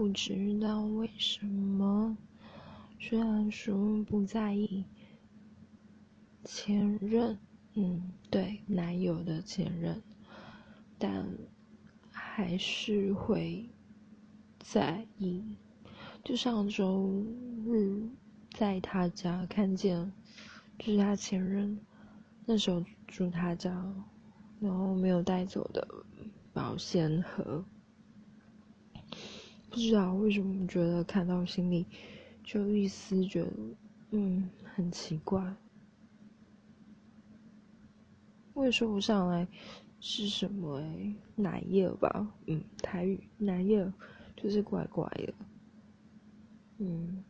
不知道为什么，虽然说不在意前任，嗯，对，男友的前任，但还是会在意。就上周日在他家看见，就是他前任那时候住他家，然后没有带走的保鲜盒。不知道为什么觉得看到心里就一丝觉得，嗯，很奇怪。我也说不上来是什么哎，奶叶吧，嗯，台语奶叶就是怪怪的，嗯。